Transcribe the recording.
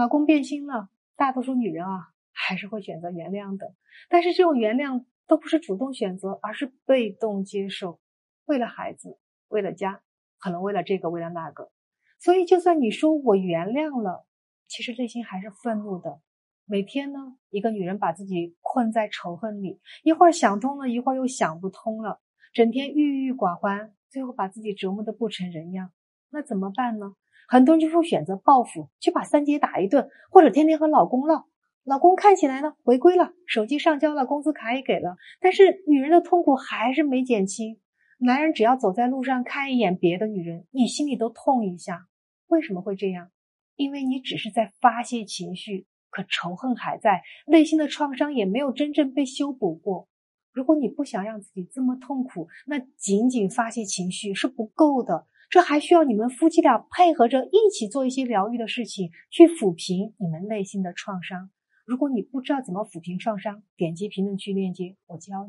老公变心了，大多数女人啊还是会选择原谅的。但是这种原谅都不是主动选择，而是被动接受。为了孩子，为了家，可能为了这个，为了那个。所以，就算你说我原谅了，其实内心还是愤怒的。每天呢，一个女人把自己困在仇恨里，一会儿想通了，一会儿又想不通了，整天郁郁寡欢，最后把自己折磨得不成人样。那怎么办呢？很多人就会选择报复，去把三姐打一顿，或者天天和老公闹。老公看起来呢回归了，手机上交了，工资卡也给了，但是女人的痛苦还是没减轻。男人只要走在路上看一眼别的女人，你心里都痛一下。为什么会这样？因为你只是在发泄情绪，可仇恨还在，内心的创伤也没有真正被修补过。如果你不想让自己这么痛苦，那仅仅发泄情绪是不够的。这还需要你们夫妻俩配合着一起做一些疗愈的事情，去抚平你们内心的创伤。如果你不知道怎么抚平创伤，点击评论区链接，我教你。